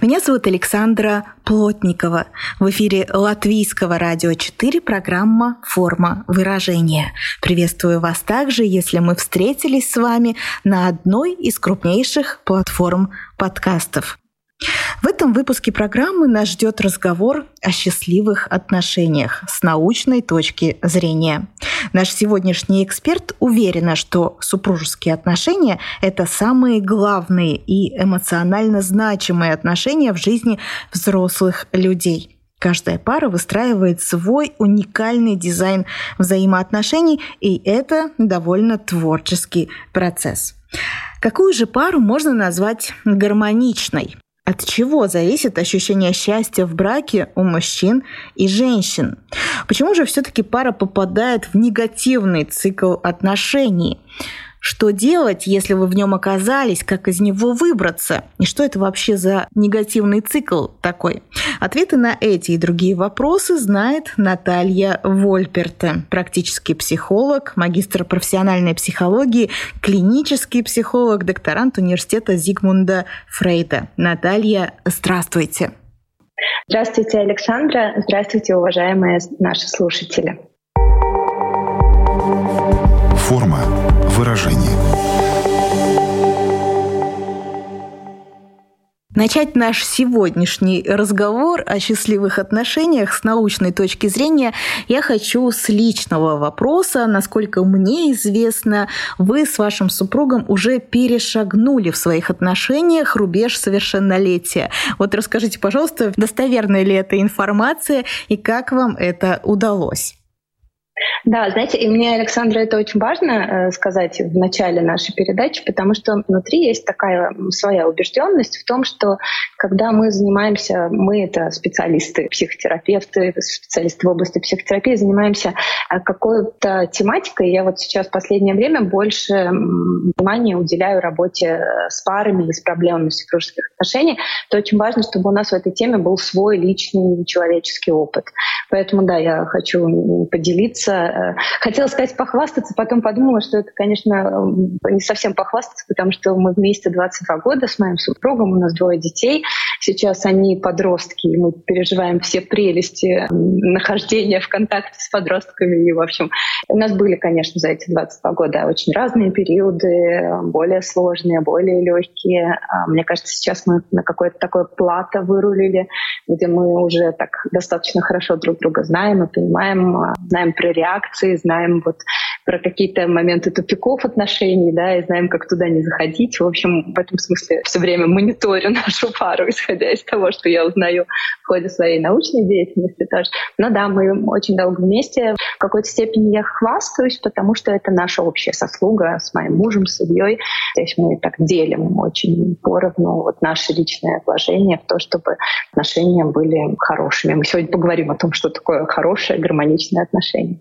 Меня зовут Александра Плотникова. В эфире Латвийского радио 4 программа «Форма выражения». Приветствую вас также, если мы встретились с вами на одной из крупнейших платформ подкастов. В этом выпуске программы нас ждет разговор о счастливых отношениях с научной точки зрения. Наш сегодняшний эксперт уверена, что супружеские отношения – это самые главные и эмоционально значимые отношения в жизни взрослых людей. Каждая пара выстраивает свой уникальный дизайн взаимоотношений, и это довольно творческий процесс. Какую же пару можно назвать гармоничной? От чего зависит ощущение счастья в браке у мужчин и женщин? Почему же все-таки пара попадает в негативный цикл отношений? Что делать, если вы в нем оказались, как из него выбраться? И что это вообще за негативный цикл такой? Ответы на эти и другие вопросы знает Наталья Вольперте, практический психолог, магистр профессиональной психологии, клинический психолог, докторант университета Зигмунда Фрейда. Наталья, здравствуйте. Здравствуйте, Александра. Здравствуйте, уважаемые наши слушатели. Форма выражения. Начать наш сегодняшний разговор о счастливых отношениях с научной точки зрения я хочу с личного вопроса. Насколько мне известно, вы с вашим супругом уже перешагнули в своих отношениях рубеж совершеннолетия. Вот расскажите, пожалуйста, достоверная ли эта информация и как вам это удалось? Да, знаете, и мне, Александра, это очень важно э, сказать в начале нашей передачи, потому что внутри есть такая своя убежденность в том, что когда мы занимаемся, мы это специалисты, психотерапевты, специалисты в области психотерапии, занимаемся э, какой-то тематикой. Я вот сейчас в последнее время больше внимания уделяю работе э, с парами и с проблемами супружеских отношений, то очень важно, чтобы у нас в этой теме был свой личный человеческий опыт. Поэтому, да, я хочу поделиться Э, хотела сказать похвастаться, потом подумала, что это, конечно, не совсем похвастаться, потому что мы вместе 22 года с моим супругом, у нас двое детей. Сейчас они подростки, и мы переживаем все прелести нахождения в контакте с подростками. И, в общем, у нас были, конечно, за эти 22 года очень разные периоды, более сложные, более легкие. А, мне кажется, сейчас мы на какое-то такое плато вырулили, где мы уже так достаточно хорошо друг друга знаем и понимаем, знаем про реакции знаем вот про какие-то моменты тупиков отношений, да, и знаем, как туда не заходить. В общем, в этом смысле все время мониторю нашу пару, исходя из того, что я узнаю в ходе своей научной деятельности тоже. Но да, мы очень долго вместе. В какой-то степени я хвастаюсь, потому что это наша общая сослуга с моим мужем, с Ильей. То есть мы так делим очень поровну вот наше личное вложение в то, чтобы отношения были хорошими. Мы сегодня поговорим о том, что такое хорошее, гармоничное отношение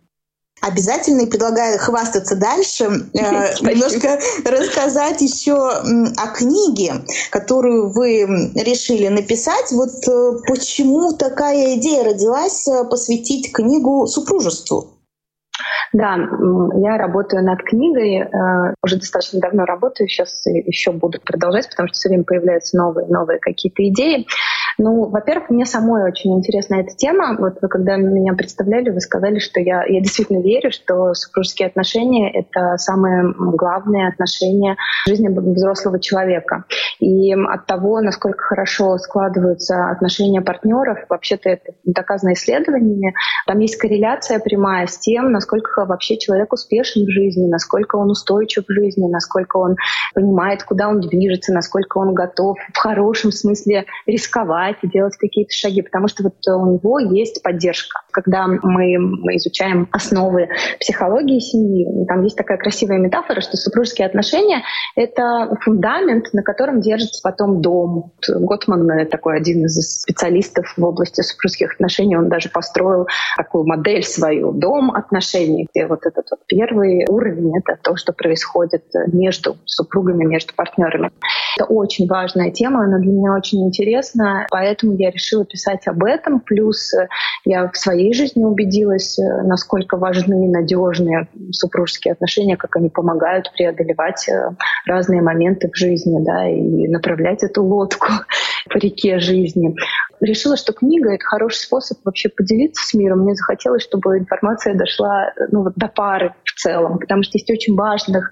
обязательно и предлагаю хвастаться дальше, э, немножко рассказать еще о книге, которую вы решили написать. Вот э, почему такая идея родилась э, посвятить книгу супружеству? Да, я работаю над книгой, уже достаточно давно работаю, сейчас еще буду продолжать, потому что все время появляются новые, новые какие-то идеи. Ну, во-первых, мне самой очень интересна эта тема. Вот вы когда меня представляли, вы сказали, что я, я действительно верю, что супружеские отношения — это самое главное отношение в жизни взрослого человека. И от того, насколько хорошо складываются отношения партнеров, вообще-то это доказано исследованиями, там есть корреляция прямая с тем, насколько вообще человек успешен в жизни, насколько он устойчив в жизни, насколько он понимает, куда он движется, насколько он готов в хорошем смысле рисковать рисковать и делать какие-то шаги, потому что вот у него есть поддержка. Когда мы, мы изучаем основы психологии семьи, там есть такая красивая метафора, что супружеские отношения — это фундамент, на котором держится потом дом. Готман — такой один из специалистов в области супружеских отношений, он даже построил такую модель свою, дом отношений, где вот этот вот первый уровень — это то, что происходит между супругами, между партнерами. Это очень важная тема, она для меня очень интересна, поэтому я решила писать об этом. Плюс э, я в своей жизни убедилась, э, насколько важны надежные супружеские отношения, как они помогают преодолевать э, разные моменты в жизни, да, и направлять эту лодку по реке жизни. Решила, что книга — это хороший способ вообще поделиться с миром. Мне захотелось, чтобы информация дошла ну, вот до пары в целом, потому что есть очень важных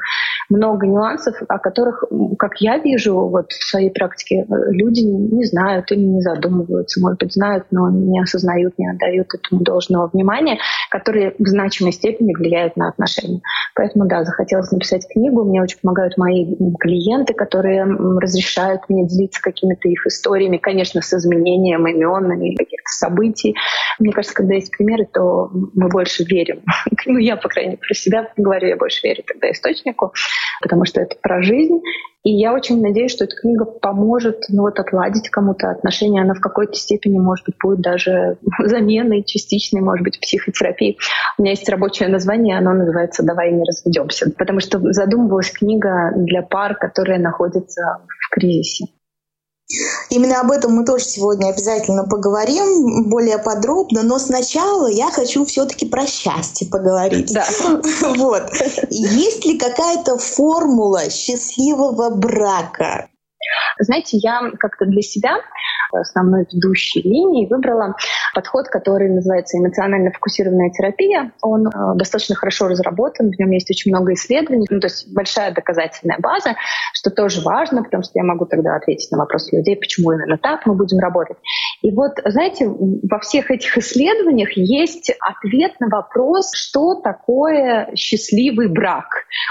много нюансов, о которых, как я вижу вот в своей практике, люди не знают или не задумываются, может быть, знают, но не осознают, не отдают этому должного внимания, которые в значимой степени влияют на отношения. Поэтому, да, захотелось написать книгу. Мне очень помогают мои клиенты, которые разрешают мне делиться какими-то их историями, конечно, с изменением имен и каких-то событий. Мне кажется, когда есть примеры, то мы больше верим. Ну, я, по крайней мере, про себя говорю, я больше верю тогда источнику потому что это про жизнь. И я очень надеюсь, что эта книга поможет ну, вот, отладить кому-то отношения. Она в какой-то степени, может быть, будет даже заменой частичной, может быть, психотерапии. У меня есть рабочее название, оно называется «Давай не разведемся», потому что задумывалась книга для пар, которые находятся в кризисе. Именно об этом мы тоже сегодня обязательно поговорим более подробно, но сначала я хочу все-таки про счастье поговорить. Да. Вот. Есть ли какая-то формула счастливого брака? Знаете, я как-то для себя основной ведущей линии выбрала подход, который называется эмоционально фокусированная терапия. Он э, достаточно хорошо разработан, в нем есть очень много исследований, ну, то есть большая доказательная база, что тоже важно, потому что я могу тогда ответить на вопросы людей, почему именно так мы будем работать. И вот, знаете, во всех этих исследованиях есть ответ на вопрос, что такое счастливый брак.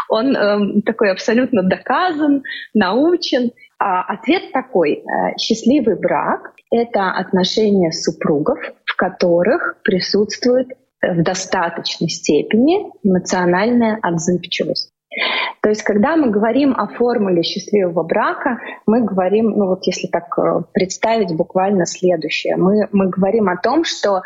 Он э, такой абсолютно доказан, научен. А ответ такой. Э, счастливый брак — это отношения супругов, в которых присутствует э, в достаточной степени эмоциональная отзывчивость. То есть, когда мы говорим о формуле счастливого брака, мы говорим, ну вот если так э, представить буквально следующее, мы, мы говорим о том, что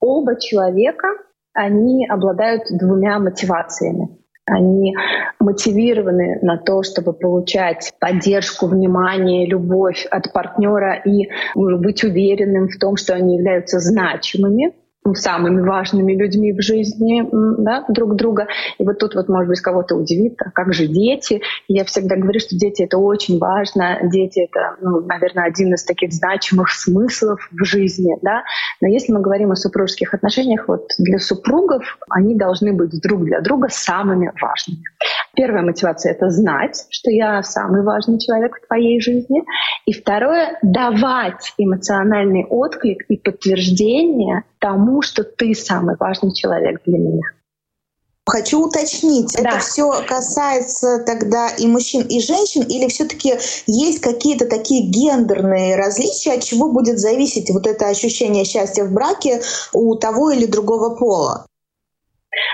оба человека, они обладают двумя мотивациями. Они мотивированы на то, чтобы получать поддержку, внимание, любовь от партнера и быть уверенным в том, что они являются значимыми самыми важными людьми в жизни да, друг друга. И вот тут вот, может быть, кого-то удивит, а как же дети? Я всегда говорю, что дети — это очень важно. Дети — это, ну, наверное, один из таких значимых смыслов в жизни. Да? Но если мы говорим о супружеских отношениях, вот для супругов они должны быть друг для друга самыми важными. Первая мотивация — это знать, что я самый важный человек в твоей жизни. И второе — давать эмоциональный отклик и подтверждение тому, что ты самый важный человек для меня. Хочу уточнить, да. это все касается тогда и мужчин, и женщин, или все-таки есть какие-то такие гендерные различия, от чего будет зависеть вот это ощущение счастья в браке у того или другого пола?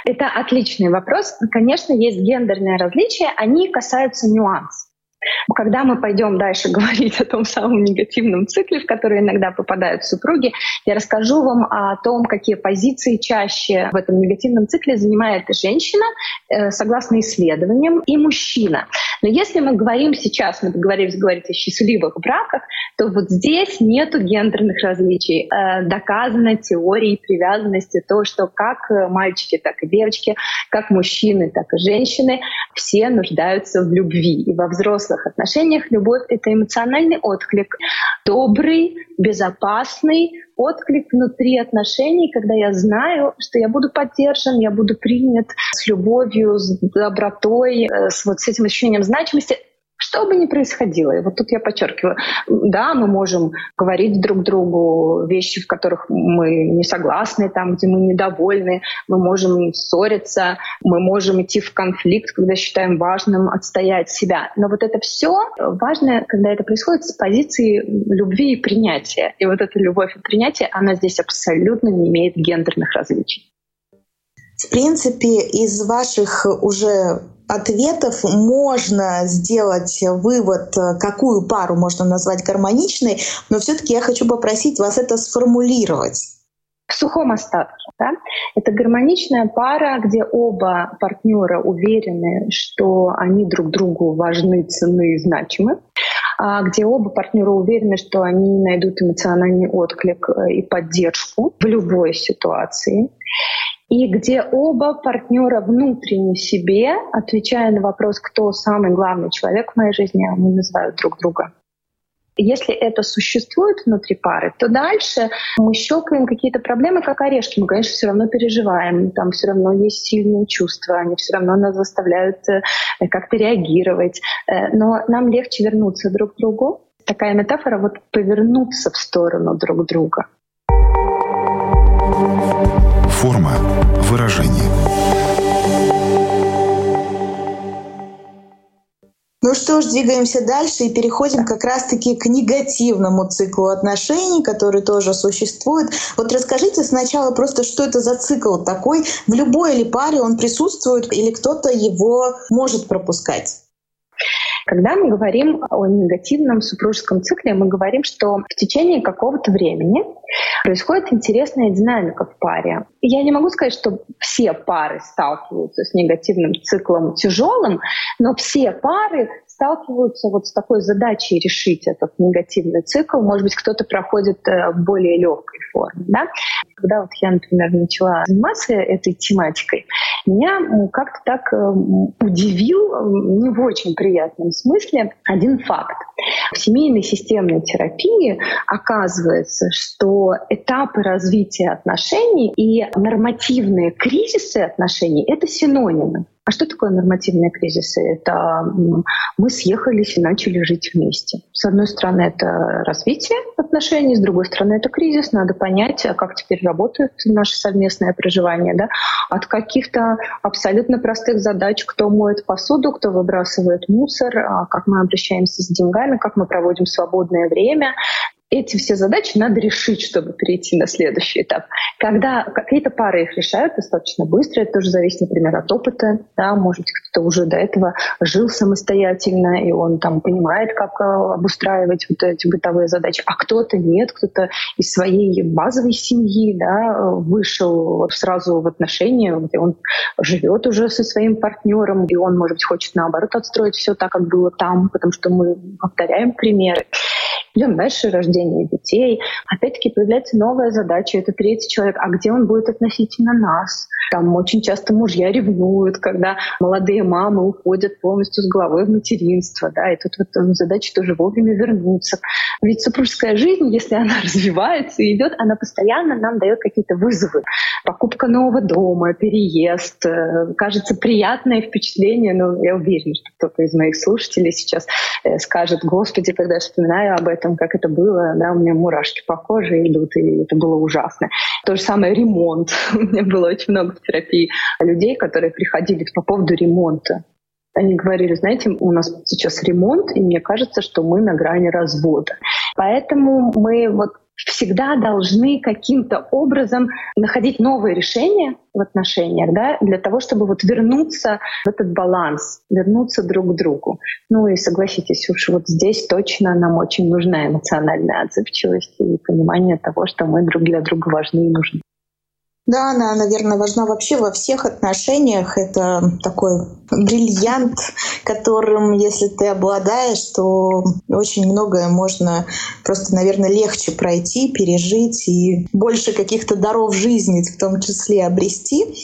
Это отличный вопрос. Конечно, есть гендерные различия, они касаются нюансов. Когда мы пойдем дальше говорить о том самом негативном цикле, в который иногда попадают супруги, я расскажу вам о том, какие позиции чаще в этом негативном цикле занимает женщина, э, согласно исследованиям, и мужчина. Но если мы говорим сейчас, мы договорились говорить о счастливых браках, то вот здесь нету гендерных различий. Э, доказано теорией привязанности то, что как мальчики, так и девочки, как мужчины, так и женщины, все нуждаются в любви. И во взрослых взрослых отношениях любовь — это эмоциональный отклик, добрый, безопасный отклик внутри отношений, когда я знаю, что я буду поддержан, я буду принят с любовью, с добротой, э, с вот с этим ощущением значимости, Что бы ни происходило, и вот тут я подчеркиваю, да, мы можем говорить друг другу вещи, в которых мы не согласны, там, где мы недовольны, мы можем ссориться, мы можем идти в конфликт, когда считаем важным отстоять себя. Но вот это все важно, когда это происходит с позиции любви и принятия. И вот эта любовь и принятие, она здесь абсолютно не имеет гендерных различий. В принципе, из ваших уже ответов можно сделать вывод, какую пару можно назвать гармоничной, но все-таки я хочу попросить вас это сформулировать. В сухом остатке. Да? Это гармоничная пара, где оба партнера уверены, что они друг другу важны, ценны и значимы а где оба партнера уверены, что они найдут эмоциональный отклик э, и поддержку в любой ситуации и где оба партнера внутренне себе, отвечая на вопрос, кто самый главный человек в моей жизни, они называют друг друга. Если это существует внутри пары, то дальше мы щелкаем какие-то проблемы, как орешки. Мы, конечно, все равно переживаем, там все равно есть сильные чувства, они все равно нас заставляют э, как-то реагировать. Э, но нам легче вернуться друг к другу. Такая метафора вот повернуться в сторону друг друга. Форма выражения. Ну что ж, двигаемся дальше и переходим как раз-таки к негативному циклу отношений, который тоже существует. Вот расскажите сначала просто, что это за цикл такой, в любой ли паре он присутствует или кто-то его может пропускать? Когда мы говорим о негативном супружеском цикле, мы говорим, что в течение какого-то времени происходит интересная динамика в паре. Я не могу сказать, что все пары сталкиваются с негативным циклом тяжелым, но все пары сталкиваются вот с такой задачей решить этот негативный цикл. Может быть, кто-то проходит э, в более легкой форме. Да? Когда вот я, например, начала заниматься этой тематикой, меня как-то так э, удивил, не в очень приятном смысле, один факт. В семейной системной терапии оказывается, что этапы развития отношений и нормативные кризисы отношений — это синонимы. А что такое нормативные кризисы? Это мы съехались и начали жить вместе. С одной стороны, это развитие отношений, с другой стороны, это кризис. Надо понять, а как теперь работает наше совместное проживание. Да? От каких-то абсолютно простых задач, кто моет посуду, кто выбрасывает мусор, а как мы обращаемся с деньгами, как мы проводим свободное время, эти все задачи надо решить, чтобы перейти на следующий этап. Когда какие-то пары их решают достаточно быстро, это тоже зависит, например, от опыта. Да, может, кто-то уже до этого жил самостоятельно, и он там понимает, как э, обустраивать вот эти бытовые задачи, а кто-то нет, кто-то из своей базовой семьи да, вышел сразу в отношения, где он живет уже со своим партнером, и он, может быть, хочет наоборот отстроить все так, как было там, потому что мы повторяем примеры идем дальше, рождение детей. Опять-таки появляется новая задача, это третий человек, а где он будет относительно нас? Там очень часто мужья ревнуют, когда молодые мамы уходят полностью с головой в материнство, да, и тут вот задача тоже вовремя вернуться. Ведь супружеская жизнь, если она развивается и идет, она постоянно нам дает какие-то вызовы. Покупка нового дома, переезд, э, кажется, приятное впечатление, но я уверена, что кто-то из моих слушателей сейчас э, скажет, господи, когда я вспоминаю об этом, этом, как это было, да, у меня мурашки по коже идут, и это было ужасно. То же самое ремонт. У меня было очень много в терапии людей, которые приходили по поводу ремонта. Они говорили, знаете, у нас сейчас ремонт, и мне кажется, что мы на грани развода. Поэтому мы вот всегда должны каким-то образом находить новые решения в отношениях, да, для того, чтобы вот вернуться в этот баланс, вернуться друг к другу. Ну и согласитесь, уж вот здесь точно нам очень нужна эмоциональная отзывчивость и понимание того, что мы друг для друга важны и нужны. Да, она, наверное, важна вообще во всех отношениях. Это такой бриллиант, которым, если ты обладаешь, то очень многое можно просто, наверное, легче пройти, пережить и больше каких-то даров жизни в том числе обрести.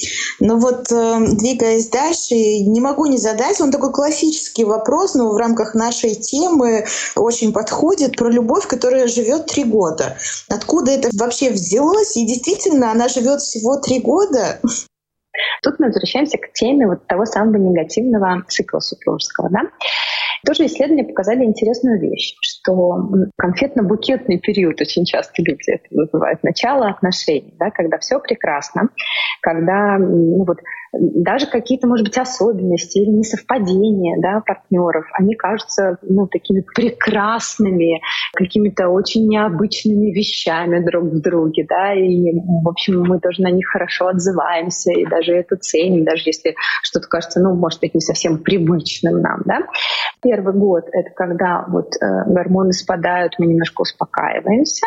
Но вот э, двигаясь дальше, не могу не задать, он такой классический вопрос, но в рамках нашей темы очень подходит про любовь, которая живет три года. Откуда это вообще взялось? И действительно, она живет всего три года. Тут мы возвращаемся к теме вот того самого негативного цикла супружеского. Да? Тоже исследования показали интересную вещь, что конфетно-букетный период очень часто люди это называют, начало отношений, да, когда все прекрасно, когда ну, вот, даже какие-то, может быть, особенности или несовпадения да, партнеров, они кажутся ну, такими прекрасными, какими-то очень необычными вещами друг в друге, да, и, в общем, мы тоже на них хорошо отзываемся и даже это ценим, даже если что-то кажется, ну, может быть, не совсем привычным нам, да. Первый год — это когда вот э, гормоны спадают, мы немножко успокаиваемся,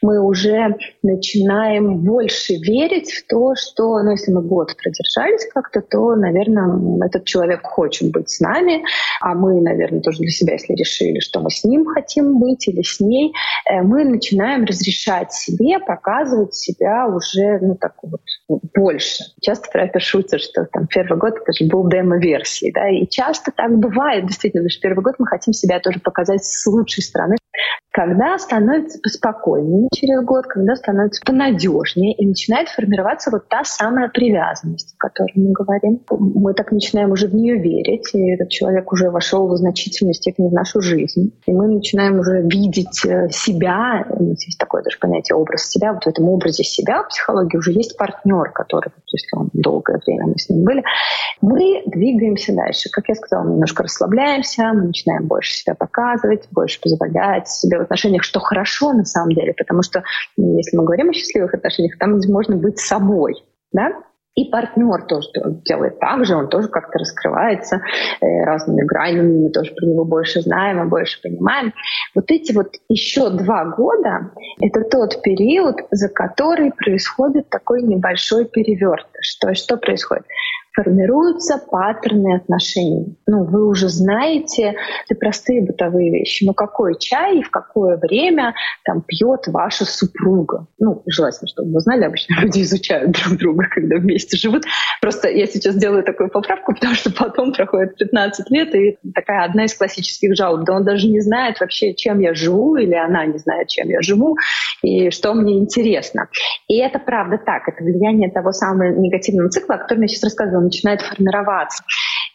мы уже начинаем больше верить в то, что, ну, если мы год продержались как-то, то, наверное, этот человек хочет быть с нами, а мы, наверное, тоже для себя, если решили, что мы с ним хотим быть или с ней, э, мы начинаем разрешать себе показывать себя уже, ну, так вот, больше. Часто это шутят, что там первый год это же был демо-версии, да, и часто так бывает, действительно, что первый год мы хотим себя тоже показать с лучшей стороны, когда становится поспокойнее через год, когда становится понадежнее, и начинает формироваться вот та самая привязанность, о которой мы говорим. Мы так начинаем уже в нее верить, и этот человек уже вошел в значительной степени в нашу жизнь. И мы начинаем уже видеть э, себя, есть такое даже понятие образ себя, вот в этом образе себя в психологии уже есть партнер, который, если он долгое время мы с ним были, мы двигаемся дальше. Как я сказала, мы немножко расслабляемся, мы начинаем больше себя показывать, больше позволять себе в отношениях, что хорошо на самом деле, потому что если мы говорим о счастливых отношениях, там можно быть собой, да, и партнер тоже делает так же, он тоже как-то раскрывается э, разными гранями, мы тоже про него больше знаем, мы больше понимаем. Вот эти вот еще два года — это тот период, за который происходит такой небольшой перевертыш. То есть что происходит? Формируются паттерны отношений. Ну, вы уже знаете, это простые бытовые вещи. Но какой чай и в какое время там пьет ваша супруга? Ну, желательно, чтобы вы знали, обычно люди изучают друг друга, когда вместе живут. Просто я сейчас делаю такую поправку, потому что потом проходит 15 лет, и такая одна из классических жалоб. Да он даже не знает вообще, чем я живу, или она не знает, чем я живу, и что мне интересно. И это правда так. Это влияние того самого негативного цикла, о котором я сейчас рассказывала начинает формироваться.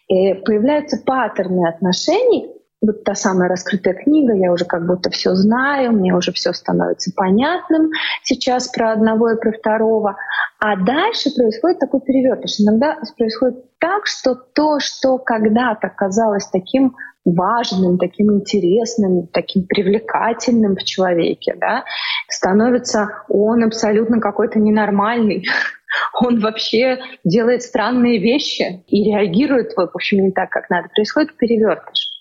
И появляются паттерны отношений, вот та самая раскрытая книга, я уже как будто все знаю, мне уже все становится понятным сейчас про одного и про второго. А дальше происходит такой перевертыш. Иногда происходит так, что то, что когда-то казалось таким важным, таким интересным, таким привлекательным в человеке, да, становится он абсолютно какой-то ненормальный, он вообще делает странные вещи и реагирует, в общем, не так, как надо. Происходит перевертыш.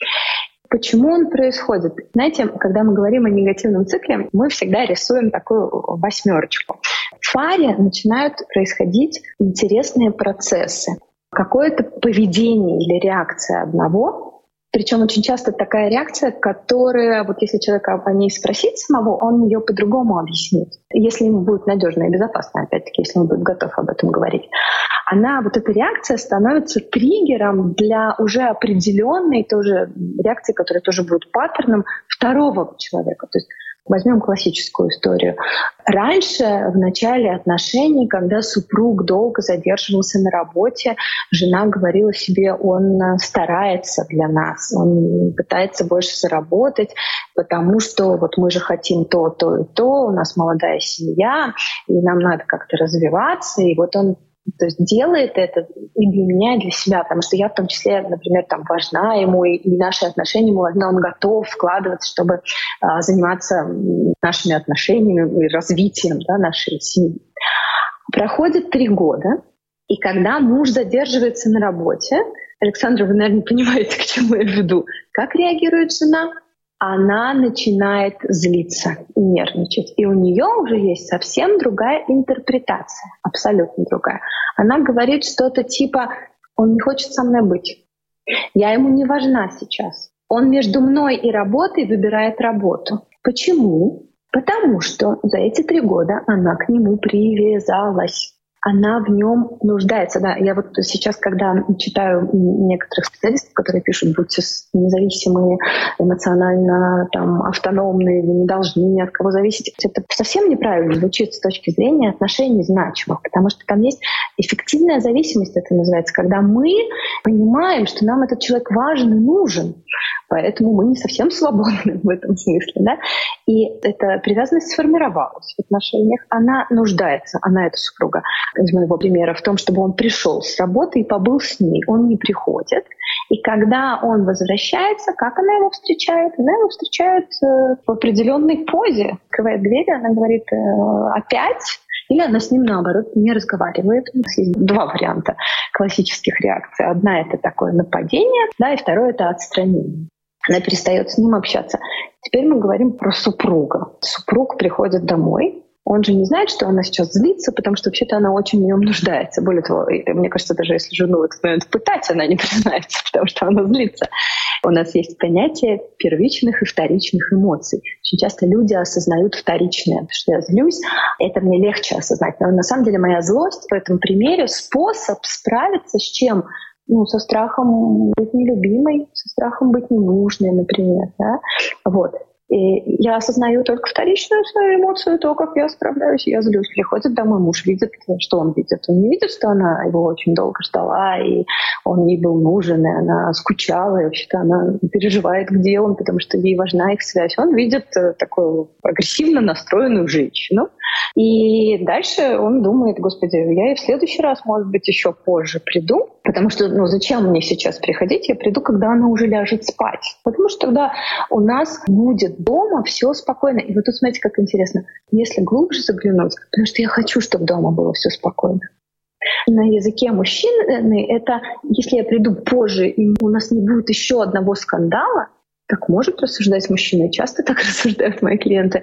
Почему он происходит? Знаете, когда мы говорим о негативном цикле, мы всегда рисуем такую восьмерочку. В фаре начинают происходить интересные процессы. Какое-то поведение или реакция одного причем очень часто такая реакция, которая, вот если человека о ней спросить самого, он ее по-другому объяснит. Если ему будет надежно и безопасно, опять-таки, если он будет готов об этом говорить. Она, вот эта реакция становится триггером для уже определенной тоже реакции, которая тоже будет паттерном второго человека. То есть Возьмем классическую историю. Раньше, в начале отношений, когда супруг долго задерживался на работе, жена говорила себе, он старается для нас, он пытается больше заработать, потому что вот мы же хотим то, то и то, у нас молодая семья, и нам надо как-то развиваться, и вот он то есть делает это и для меня, и для себя, потому что я в том числе, например, там важна ему, и, и наши отношения ему важны, он готов вкладываться, чтобы а, заниматься нашими отношениями и развитием да, нашей семьи. Проходит три года, и когда муж задерживается на работе, Александр, вы, наверное, понимаете, к чему я веду. Как реагирует жена? Она начинает злиться и нервничать. И у нее уже есть совсем другая интерпретация, абсолютно другая. Она говорит что-то типа «он не хочет со мной быть, я ему не важна сейчас, он между мной и работой выбирает работу». Почему? Потому что за эти три года она к нему привязалась. Она в нем нуждается. Да, я вот сейчас, когда читаю некоторых специалистов, которые пишут, будьте независимые, эмоционально там, автономные, вы не должны ни от кого зависеть, это совсем неправильно звучит с точки зрения отношений значимых, потому что там есть эффективная зависимость, это называется, когда мы понимаем, что нам этот человек важен и нужен, поэтому мы не совсем свободны в этом смысле. Да? И эта привязанность сформировалась в отношениях, она нуждается, она эта супруга, из моего примера, в том, чтобы он пришел с работы и побыл с ней. Он не приходит. И когда он возвращается, как она его встречает? Она его встречает э, в определенной позе. Открывает дверь, она говорит э, «опять?» Или она с ним, наоборот, не разговаривает. У нас есть два варианта классических реакций. Одна — это такое нападение, да, и второе — это отстранение. Она перестает с ним общаться. Теперь мы говорим про супруга. Супруг приходит домой, он же не знает, что она сейчас злится, потому что вообще-то она очень в нем нуждается. Более того, мне кажется, даже если жену в этот пытать, она не признается, потому что она злится. У нас есть понятие первичных и вторичных эмоций. Очень часто люди осознают вторичное, что я злюсь, это мне легче осознать. Но на самом деле моя злость в этом примере способ справиться с чем? ну, со страхом быть нелюбимой, со страхом быть ненужной, например. Да? Вот. И я осознаю только вторичную свою эмоцию, то, как я справляюсь, я злюсь. Приходит домой муж, видит, что он видит. Он не видит, что она его очень долго ждала, и он ей был нужен, и она скучала, и вообще-то она переживает, где он, потому что ей важна их связь. Он видит э, такую агрессивно настроенную женщину, и дальше он думает, господи, я и в следующий раз, может быть, еще позже приду, потому что, ну, зачем мне сейчас приходить? Я приду, когда она уже ляжет спать. Потому что тогда у нас будет дома все спокойно. И вот тут смотрите, как интересно. Если глубже заглянуть, потому что я хочу, чтобы дома было все спокойно. На языке мужчины это, если я приду позже, и у нас не будет еще одного скандала, так может рассуждать мужчина, часто так рассуждают мои клиенты,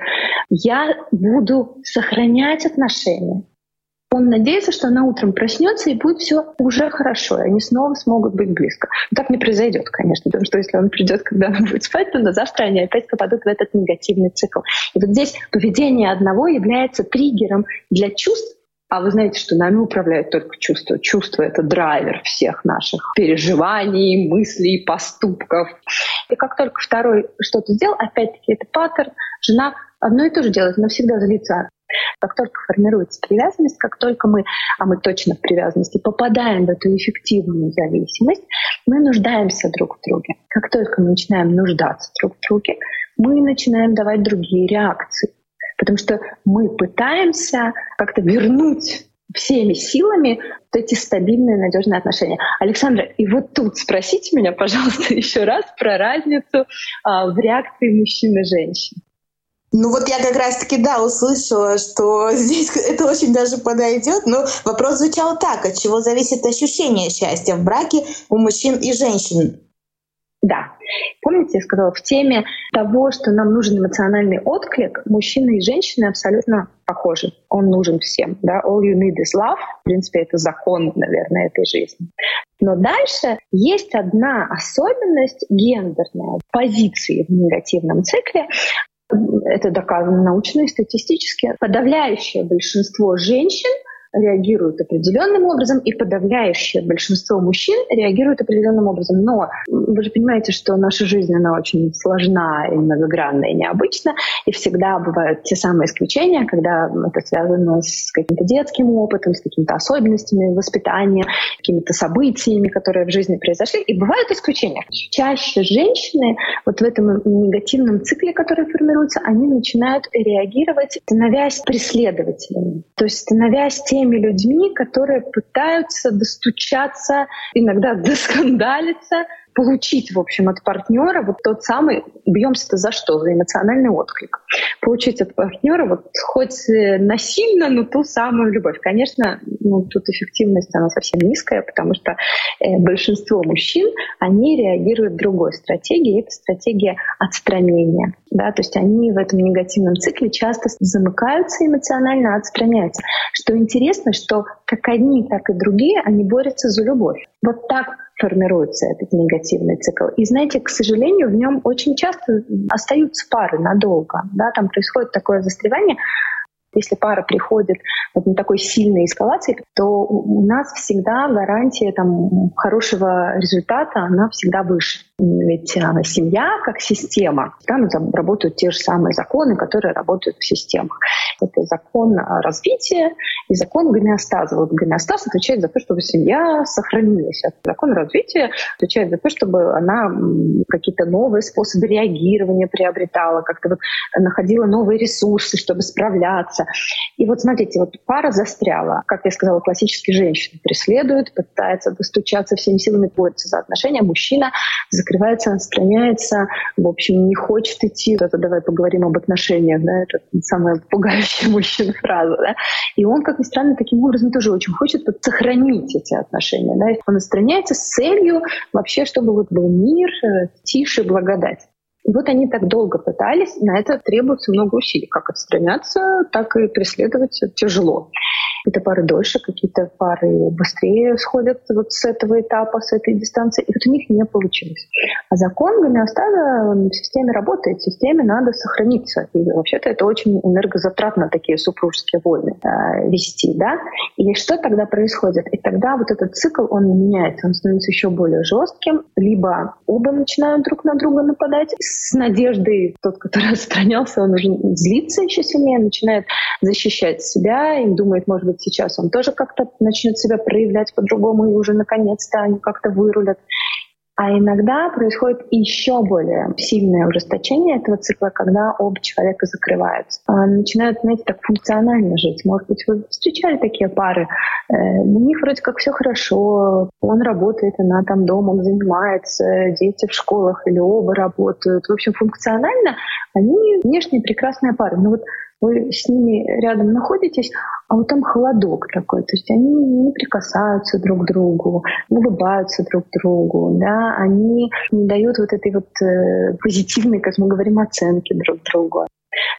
я буду сохранять отношения. Он надеется, что она утром проснется и будет все уже хорошо, и они снова смогут быть близко. Но так не произойдет, конечно, потому что если он придет, когда она будет спать, то на завтра они опять попадут в этот негативный цикл. И вот здесь поведение одного является триггером для чувств, а вы знаете, что нами управляют только чувства. Чувство — это драйвер всех наших переживаний, мыслей, поступков. И как только второй что-то сделал, опять-таки это паттерн, жена одно и то же делает, она всегда злится. Как только формируется привязанность, как только мы, а мы точно в привязанности, попадаем в эту эффективную зависимость, мы нуждаемся друг в друге. Как только мы начинаем нуждаться друг в друге, мы начинаем давать другие реакции. Потому что мы пытаемся как-то вернуть всеми силами вот эти стабильные, надежные отношения. Александра, и вот тут спросите меня, пожалуйста, еще раз про разницу а, в реакции мужчин и женщин. Ну вот я как раз-таки, да, услышала, что здесь это очень даже подойдет. Но вопрос звучал так, от чего зависит ощущение счастья в браке у мужчин и женщин? Да. Помните, я сказала, в теме того, что нам нужен эмоциональный отклик, мужчины и женщины абсолютно похожи. Он нужен всем. Да? All you need is love. В принципе, это закон, наверное, этой жизни. Но дальше есть одна особенность гендерная позиции в негативном цикле. Это доказано научно и статистически. Подавляющее большинство женщин — реагируют определенным образом, и подавляющее большинство мужчин реагируют определенным образом. Но вы же понимаете, что наша жизнь, она очень сложна и многогранная и необычна, и всегда бывают те самые исключения, когда это связано с каким-то детским опытом, с какими-то особенностями воспитания, какими-то событиями, которые в жизни произошли. И бывают исключения. Чаще женщины вот в этом негативном цикле, который формируется, они начинают реагировать, становясь преследователями, то есть становясь теми теми людьми, которые пытаются достучаться, иногда доскандалиться получить, в общем, от партнера вот тот самый, бьемся-то за что? За эмоциональный отклик. Получить от партнера вот хоть э, насильно, но ту самую любовь. Конечно, ну, тут эффективность, она совсем низкая, потому что э, большинство мужчин, они реагируют другой стратегией, это стратегия отстранения. Да? То есть они в этом негативном цикле часто замыкаются эмоционально, отстраняются. Что интересно, что как одни, так и другие, они борются за любовь. Вот так формируется этот негативный цикл. И знаете, к сожалению, в нем очень часто остаются пары надолго. Да, там происходит такое застревание. Если пара приходит вот на такой сильной эскалации, то у нас всегда гарантия там, хорошего результата, она всегда выше. Ведь а, семья как система, там работают те же самые законы, которые работают в системах. Это закон развития и закон гомеостаза. Вот гомеостаз отвечает за то, чтобы семья сохранилась. А закон развития отвечает за то, чтобы она какие-то новые способы реагирования приобретала, как-то вот находила новые ресурсы, чтобы справляться. И вот смотрите, вот пара застряла. Как я сказала, классические женщины преследуют, пытается достучаться всеми силами, борется за отношения. Мужчина закрывается, отстраняется, в общем, не хочет идти. Это давай поговорим об отношениях, да, это самая пугающая мужчина фраза, да. И он, как ни странно, таким образом тоже очень хочет вот, сохранить эти отношения, да. Он отстраняется с целью вообще, чтобы вот был мир, э, тише, благодать. И вот они так долго пытались, на это требуется много усилий. Как отстраняться, так и преследовать тяжело. Какие-то пары дольше, какие-то пары быстрее сходят вот с этого этапа, с этой дистанции. И вот у них не получилось. А закон гомеостаза в системе работает, в системе надо сохраниться. И вообще-то это очень энергозатратно такие супружеские войны э, вести, да? И что тогда происходит? И тогда вот этот цикл, он меняется, он становится еще более жестким. Либо оба начинают друг на друга нападать с надеждой, тот, который отстранялся, он уже злится еще сильнее, начинает защищать себя и думает, может быть, сейчас он тоже как-то начнет себя проявлять по-другому, и уже наконец-то они как-то вырулят. А иногда происходит еще более сильное ужесточение этого цикла, когда оба человека закрываются. А, начинают, знаете, так функционально жить. Может быть, вы встречали такие пары. Э, у них вроде как все хорошо, он работает, она там домом занимается, дети в школах или оба работают. В общем, функционально они внешне прекрасная пара. Но вот вы с ними рядом находитесь, а вот там холодок такой, то есть они не прикасаются друг к другу, улыбаются друг другу, да, они не дают вот этой вот э, позитивной, как мы говорим, оценки друг другу.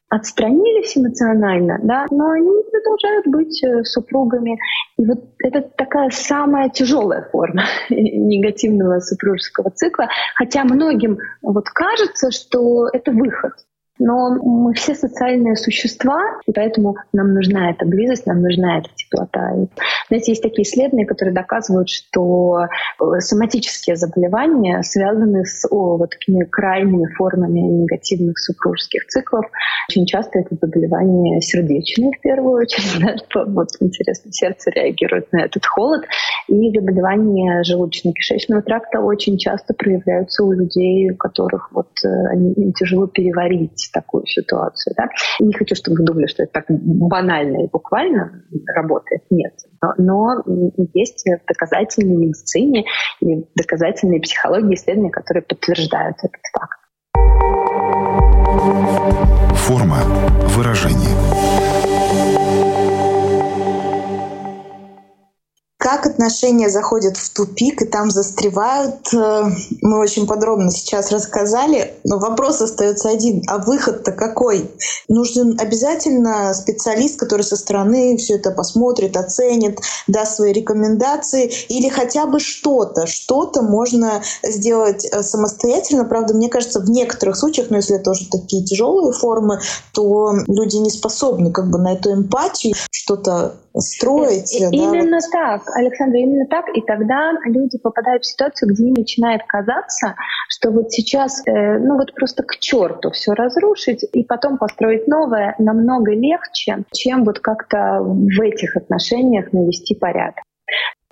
Отстранились эмоционально, да, но они продолжают быть э, супругами. И вот это такая самая тяжелая форма негативного супружеского цикла, хотя многим вот кажется, что это выход. Но мы все социальные существа, и поэтому нам нужна эта близость, нам нужна эта теплота. И, знаете, есть такие исследования, которые доказывают, что э, соматические заболевания связаны с о, вот такими крайними формами негативных супружеских циклов. Очень часто это заболевания сердечные в первую очередь, да, что вот интересно, сердце реагирует на этот холод. И заболевания желудочно-кишечного тракта очень часто проявляются у людей, у которых вот э, они, им тяжело переварить такую ситуацию. Да? Не хочу, чтобы вы думали, что это так банально и буквально работает. Нет. Но, но есть доказательные медицине и доказательные психологии исследования, которые подтверждают этот факт. Форма выражения. Как отношения заходят в тупик и там застревают, э, мы очень подробно сейчас рассказали, но вопрос остается один, а выход-то какой? Нужен обязательно специалист, который со стороны все это посмотрит, оценит, даст свои рекомендации или хотя бы что-то, что-то можно сделать э, самостоятельно. Правда, мне кажется, в некоторых случаях, но если это уже такие тяжелые формы, то люди не способны как бы на эту эмпатию что-то строить. И, да, именно вот. так, Александр, именно так. И тогда люди попадают в ситуацию, где им начинает казаться, что вот сейчас, э, ну вот просто к черту все разрушить и потом построить новое намного легче, чем вот как-то в этих отношениях навести порядок.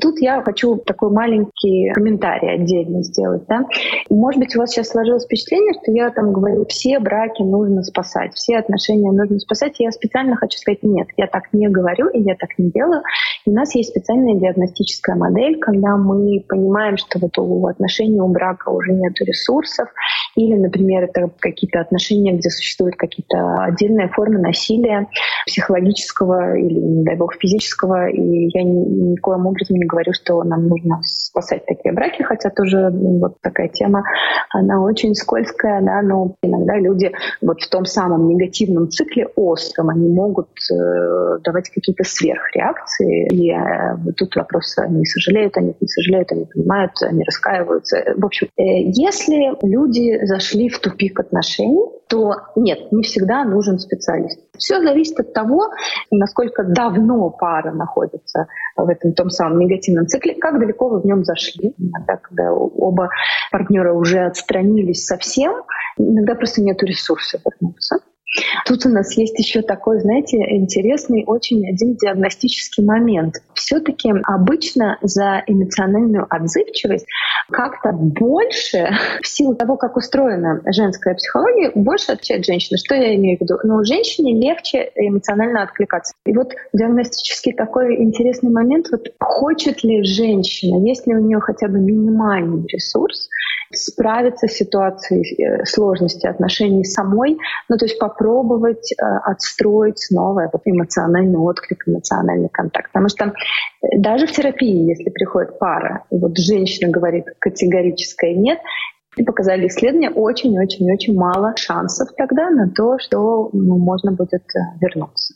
Тут я хочу такой маленький комментарий отдельно сделать. Да? Может быть, у вас сейчас сложилось впечатление, что я там говорю, все браки нужно спасать, все отношения нужно спасать. Я специально хочу сказать, нет, я так не говорю и я так не делаю. И у нас есть специальная диагностическая модель, когда мы понимаем, что вот у отношений у брака уже нет ресурсов, или, например, это какие-то отношения, где существуют какие-то отдельные формы насилия психологического или, не дай бог, физического, и я ни, никоим образом не говорю, что нам нужно спасать такие браки, хотя тоже ну, вот такая тема, она очень скользкая, да, но иногда люди вот в том самом негативном цикле остром, они могут э, давать какие-то сверхреакции, и э, тут вопрос, они сожалеют, они не сожалеют, они понимают, они раскаиваются. В общем, э, если люди зашли в тупик отношений, то нет, не всегда нужен специалист. Все зависит от того, насколько давно пара находится в этом том самом негативном цикле, как далеко вы в нем зашли. Иногда, когда оба партнера уже отстранились совсем, иногда просто нет ресурсов. Тут у нас есть еще такой, знаете, интересный очень один диагностический момент. Все-таки обычно за эмоциональную отзывчивость как-то больше, в силу того, как устроена женская психология, больше отвечает женщина. Что я имею в виду? Ну, женщине легче эмоционально откликаться. И вот диагностический такой интересный момент, вот хочет ли женщина, есть ли у нее хотя бы минимальный ресурс, справиться с ситуацией э, сложности отношений самой, ну то есть попробовать э, отстроить снова этот эмоциональный отклик, эмоциональный контакт. Потому что э, даже в терапии, если приходит пара, и вот женщина говорит категорическое «нет», и показали исследования, очень-очень-очень мало шансов тогда на то, что ну, можно будет вернуться.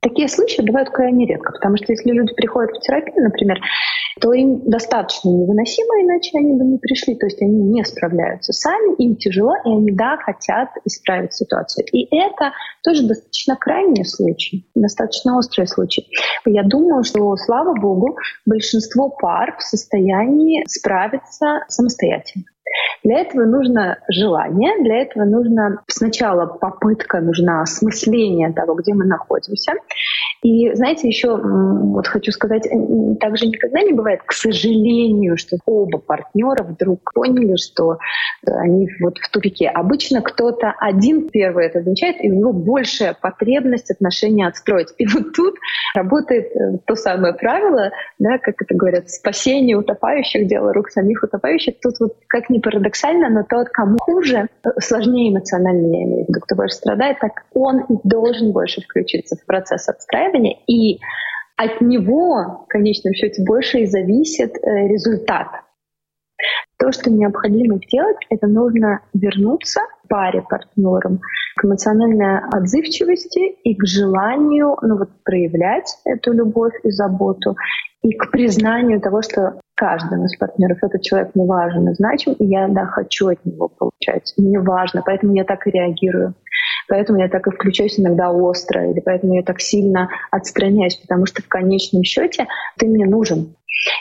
Такие случаи бывают крайне редко, потому что если люди приходят в терапию, например, то им достаточно невыносимо, иначе они бы не пришли. То есть они не справляются сами, им тяжело, и они, да, хотят исправить ситуацию. И это тоже достаточно крайний случай, достаточно острый случай. Я думаю, что, слава богу, большинство пар в состоянии справиться самостоятельно. Для этого нужно желание, для этого нужно сначала попытка, нужна осмысление того, где мы находимся. И знаете, еще вот хочу сказать, также никогда не бывает, к сожалению, что оба партнера вдруг поняли, что они вот в тупике. Обычно кто-то один первый это замечает, и у него большая потребность отношения отстроить. И вот тут работает э, то самое правило, да, как это говорят, спасение утопающих, дело рук самих утопающих. Тут вот как ни парадоксально, но тот, кому хуже, сложнее эмоционально, я имею в виду, кто больше страдает, так он должен больше включиться в процесс отстраивания. И от него, в конечном счете, больше и зависит э, результат. То, что необходимо сделать, это нужно вернуться паре партнерам к эмоциональной отзывчивости и к желанию ну, вот, проявлять эту любовь и заботу, и к признанию того, что каждому из партнеров этот человек мне важен и значим, и я да, хочу от него получать. Мне важно, поэтому я так и реагирую. Поэтому я так и включаюсь иногда остро, или поэтому я так сильно отстраняюсь, потому что в конечном счете ты мне нужен.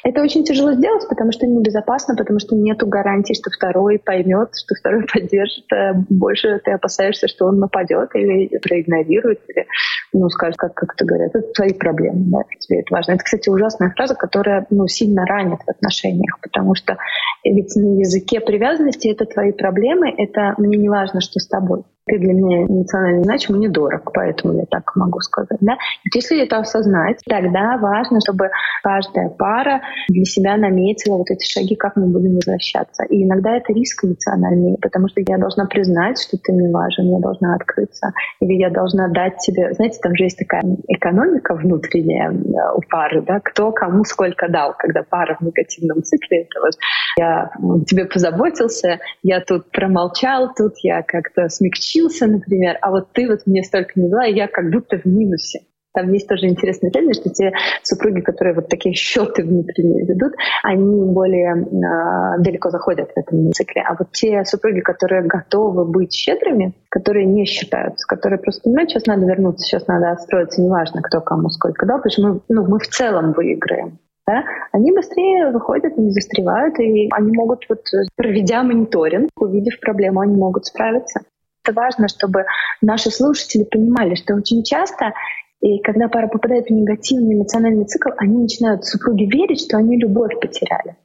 Это очень тяжело сделать, потому что небезопасно, потому что нету гарантии, что второй поймет, что второй поддержит. Э, больше ты опасаешься, что он нападет или проигнорирует, или ну, скажет, как, как это говорят, это твои проблемы, да, тебе это важно. Это, кстати, ужасная фраза, которая ну, сильно ранит в отношениях, потому что ведь на языке привязанности это твои проблемы, это мне не важно, что с тобой ты для меня эмоционально значим и недорог, поэтому я так могу сказать. Да? Вот если это осознать, тогда важно, чтобы каждая пара для себя наметила вот эти шаги, как мы будем возвращаться. И иногда это риск эмоциональный, потому что я должна признать, что ты мне важен, я должна открыться, или я должна дать тебе... Знаете, там же есть такая экономика внутренняя э, у пары, да, кто кому сколько дал, когда пара в негативном цикле. Это вот я тебе позаботился, я тут промолчал, тут я как-то смягчил учился, например, а вот ты вот мне столько не дала, и я как будто в минусе. Там есть тоже интересный исследование, что те супруги, которые вот такие счеты внутренние ведут, они более э, далеко заходят в этом цикле. А вот те супруги, которые готовы быть щедрыми, которые не считаются, которые просто понимают, сейчас надо вернуться, сейчас надо отстроиться, неважно, кто кому сколько дал, потому что мы, ну, мы в целом выиграем. Да, они быстрее выходят, не застревают, и они могут, вот, проведя мониторинг, увидев проблему, они могут справиться. Это важно, чтобы наши слушатели понимали, что очень часто и когда пара попадает в негативный эмоциональный цикл, они начинают супруги верить, что они любовь потеряли.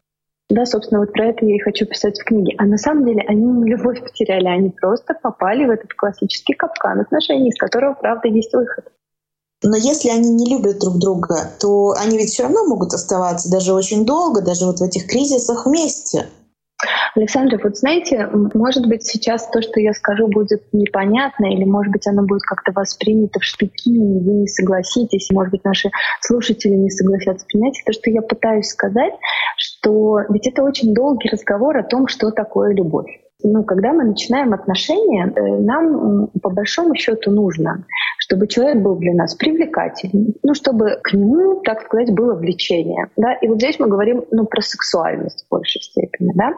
Да, собственно, вот про это я и хочу писать в книге. А на самом деле они не любовь потеряли, они просто попали в этот классический капкан отношений, из которого, правда, есть выход. Но если они не любят друг друга, то они ведь все равно могут оставаться даже очень долго, даже вот в этих кризисах вместе. Александра, вот знаете, может быть, сейчас то, что я скажу, будет непонятно, или, может быть, оно будет как-то воспринято в штыки, и вы не согласитесь, может быть, наши слушатели не согласятся. Понимаете, то, что я пытаюсь сказать, что ведь это очень долгий разговор о том, что такое любовь. Ну, когда мы начинаем отношения, э, нам по большому счету нужно, чтобы человек был для нас привлекательным, ну, чтобы к нему, так сказать, было влечение. Да? И вот здесь мы говорим ну, про сексуальность в большей степени. Да?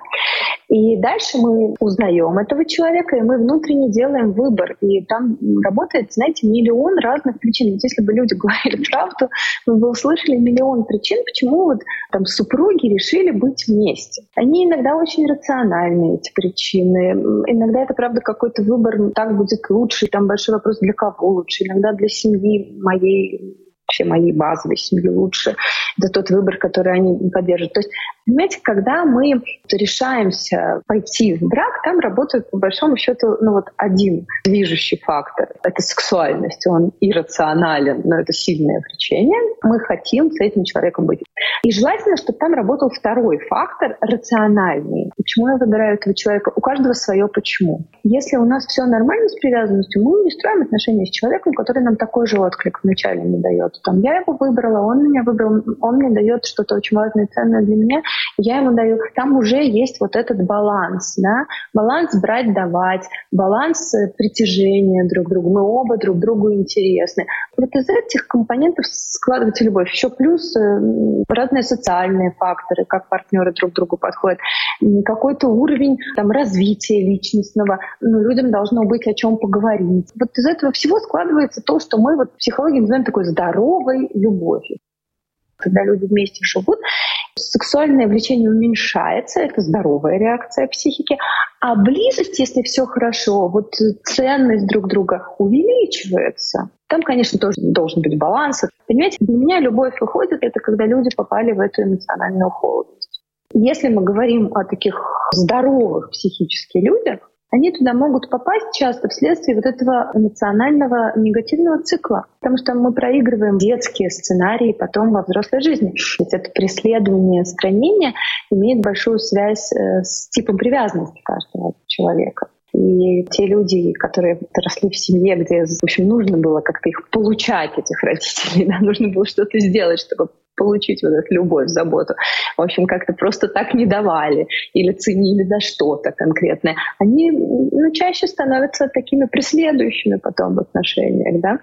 И дальше мы узнаем этого человека, и мы внутренне делаем выбор. И там работает, знаете, миллион разных причин. Ведь если бы люди говорили правду, мы бы услышали миллион причин, почему вот там супруги решили быть вместе. Они иногда очень рациональны, эти причины. Иногда это, правда, какой-то выбор, так будет лучше. Там большой вопрос, для кого лучше. Иногда для семьи моей вообще моей базовой семьи лучше. Это тот выбор, который они поддерживают. То есть, понимаете, когда мы решаемся пойти в брак, там работает по большому счету ну, вот один движущий фактор. Это сексуальность. Он иррационален, но это сильное влечение. Мы хотим с этим человеком быть. И желательно, чтобы там работал второй фактор, рациональный. Почему я выбираю этого человека? У каждого свое почему. Если у нас все нормально с привязанностью, мы не строим отношения с человеком, который нам такой же отклик вначале не дает там я его выбрала, он меня выбрал, он мне дает что-то очень важное и ценное для меня, я ему даю. Там уже есть вот этот баланс, да, баланс брать, давать, баланс э, притяжения друг к другу. Мы оба друг другу интересны. Вот из этих компонентов складывается любовь. Еще плюс э, разные социальные факторы, как партнеры друг к другу подходят, какой-то уровень там, развития личностного. Ну, людям должно быть о чем поговорить. Вот из этого всего складывается то, что мы вот в психологии называем такой здоровой любовью. Когда люди вместе живут, сексуальное влечение уменьшается, это здоровая реакция психики, а близость, если все хорошо, вот ценность друг друга увеличивается. Там, конечно, тоже должен быть баланс. Понимаете, для меня любовь выходит, это когда люди попали в эту эмоциональную холодность. Если мы говорим о таких здоровых психически людях, они туда могут попасть часто вследствие вот этого эмоционального негативного цикла. Потому что мы проигрываем детские сценарии потом во взрослой жизни. Ведь это преследование, странение имеет большую связь э, с типом привязанности каждого человека. И те люди, которые росли в семье, где, в общем, нужно было как-то их получать, этих родителей, да, нужно было что-то сделать, чтобы получить вот эту любовь, заботу. В общем, как-то просто так не давали или ценили за что-то конкретное. Они ну, чаще становятся такими преследующими потом в отношениях, да.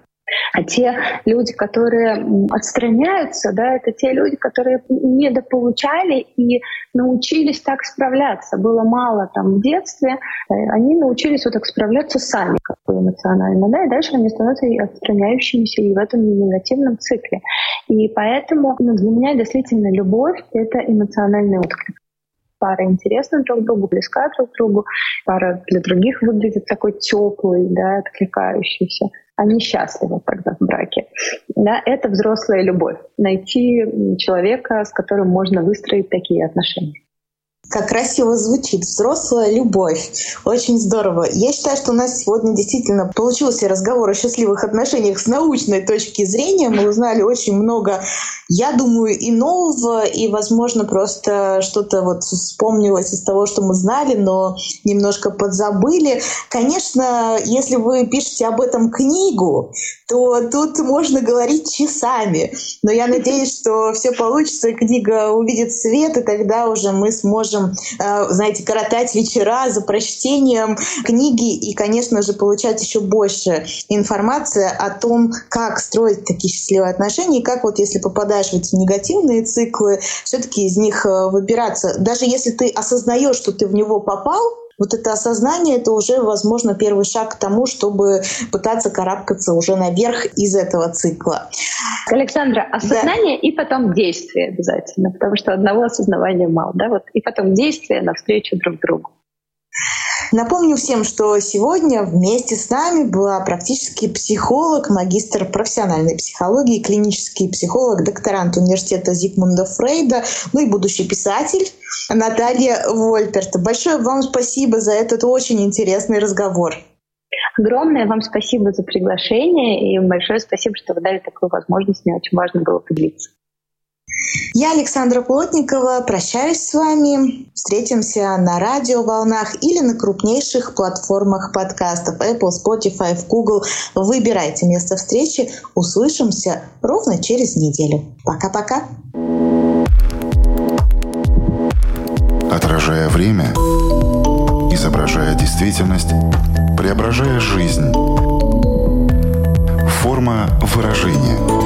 А те люди, которые отстраняются, да, это те люди, которые недополучали и научились так справляться. Было мало там в детстве, э, они научились вот так справляться сами как бы эмоционально, да, и дальше они становятся отстраняющимися и в этом негативном цикле. И поэтому ну, для меня действительно любовь — это эмоциональный отклик пара интересна друг другу, близка друг другу, пара для других выглядит такой теплый, да, откликающийся они счастливы тогда в браке. Да, это взрослая любовь. Найти человека, с которым можно выстроить такие отношения. Как красиво звучит. Взрослая любовь. Очень здорово. Я считаю, что у нас сегодня действительно получился разговор о счастливых отношениях с научной точки зрения. Мы узнали очень много, я думаю, и нового, и, возможно, просто что-то вот вспомнилось из того, что мы знали, но немножко подзабыли. Конечно, если вы пишете об этом книгу, то тут можно говорить часами. Но я надеюсь, что все получится, книга увидит свет, и тогда уже мы сможем, э, знаете, коротать вечера за прочтением книги и, конечно же, получать еще больше информации о том, как строить такие счастливые отношения, и как вот если попадаешь в эти негативные циклы, все-таки из них э, выбираться. Даже если ты осознаешь, что ты в него попал, вот это осознание, это уже, возможно, первый шаг к тому, чтобы пытаться карабкаться уже наверх из этого цикла. Александра, осознание да. и потом действие обязательно, потому что одного осознавания мало, да, вот и потом действие навстречу друг другу. Напомню всем, что сегодня вместе с нами была практически психолог, магистр профессиональной психологии, клинический психолог, докторант университета Зигмунда Фрейда, ну и будущий писатель Наталья Вольперт. Большое вам спасибо за этот очень интересный разговор. Огромное вам спасибо за приглашение и большое спасибо, что вы дали такую возможность. Мне очень важно было поделиться. Я, Александра Плотникова, прощаюсь с вами. Встретимся на радиоволнах или на крупнейших платформах подкастов Apple, Spotify, Google. Выбирайте место встречи. Услышимся ровно через неделю. Пока-пока. Отражая время, изображая действительность, преображая жизнь. Форма выражения –